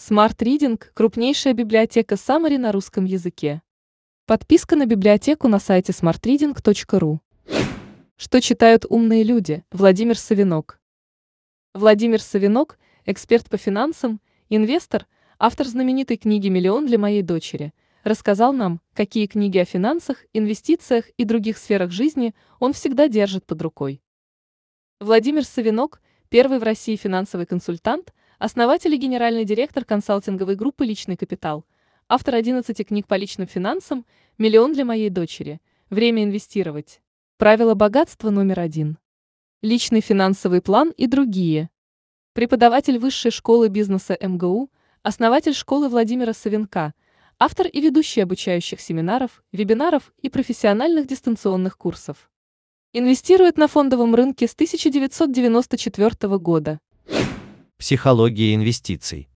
Smart Reading – крупнейшая библиотека Summary на русском языке. Подписка на библиотеку на сайте smartreading.ru. Что читают умные люди? Владимир Савинок. Владимир Савинок – эксперт по финансам, инвестор, автор знаменитой книги «Миллион для моей дочери», рассказал нам, какие книги о финансах, инвестициях и других сферах жизни он всегда держит под рукой. Владимир Савинок – первый в России финансовый консультант – основатель и генеральный директор консалтинговой группы «Личный капитал», автор 11 книг по личным финансам, «Миллион для моей дочери», «Время инвестировать», «Правила богатства номер один», «Личный финансовый план» и другие. Преподаватель Высшей школы бизнеса МГУ, основатель школы Владимира Савенка, автор и ведущий обучающих семинаров, вебинаров и профессиональных дистанционных курсов. Инвестирует на фондовом рынке с 1994 года. Психология инвестиций.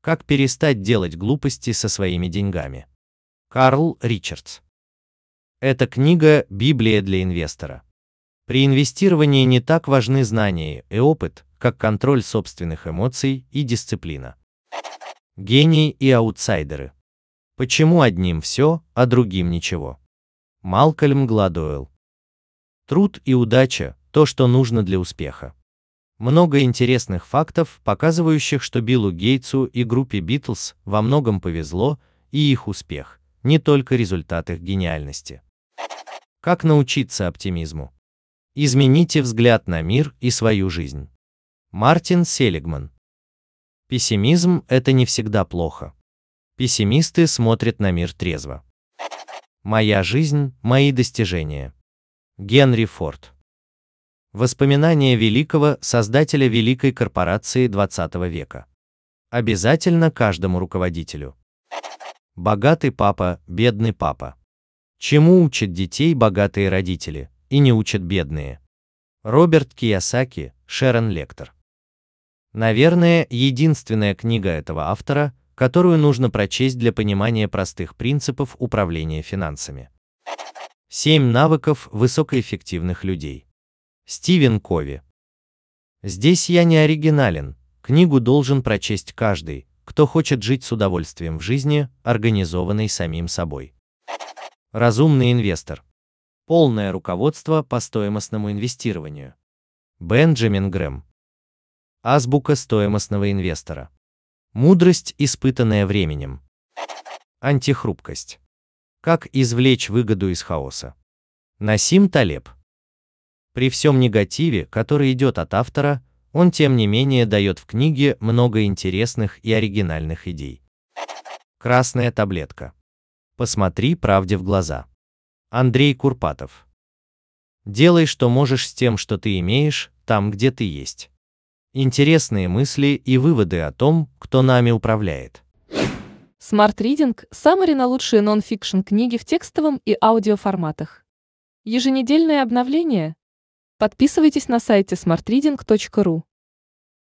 Как перестать делать глупости со своими деньгами. Карл Ричардс. Эта книга – Библия для инвестора. При инвестировании не так важны знания и опыт, как контроль собственных эмоций и дисциплина. Гении и аутсайдеры. Почему одним все, а другим ничего? Малкольм Гладуэлл. Труд и удача – то, что нужно для успеха. Много интересных фактов, показывающих, что Биллу Гейтсу и группе Битлз во многом повезло, и их успех – не только результат их гениальности. Как научиться оптимизму? Измените взгляд на мир и свою жизнь. Мартин Селигман. Пессимизм – это не всегда плохо. Пессимисты смотрят на мир трезво. Моя жизнь – мои достижения. Генри Форд. Воспоминания великого создателя великой корпорации 20 века. Обязательно каждому руководителю. Богатый папа, бедный папа. Чему учат детей богатые родители и не учат бедные? Роберт Киясаки, Шерон Лектор. Наверное, единственная книга этого автора, которую нужно прочесть для понимания простых принципов управления финансами. Семь навыков высокоэффективных людей. Стивен Кови. Здесь я не оригинален, книгу должен прочесть каждый, кто хочет жить с удовольствием в жизни, организованной самим собой. Разумный инвестор. Полное руководство по стоимостному инвестированию. Бенджамин Грэм. Азбука стоимостного инвестора. Мудрость, испытанная временем. Антихрупкость. Как извлечь выгоду из хаоса. Насим Талеб. При всем негативе, который идет от автора, он тем не менее дает в книге много интересных и оригинальных идей. Красная таблетка. Посмотри правде в глаза. Андрей Курпатов. Делай, что можешь с тем, что ты имеешь, там, где ты есть. Интересные мысли и выводы о том, кто нами управляет. Smart Reading – саммари на лучшие нон-фикшн книги в текстовом и аудиоформатах. Еженедельное обновление – Подписывайтесь на сайте smartreading.ru.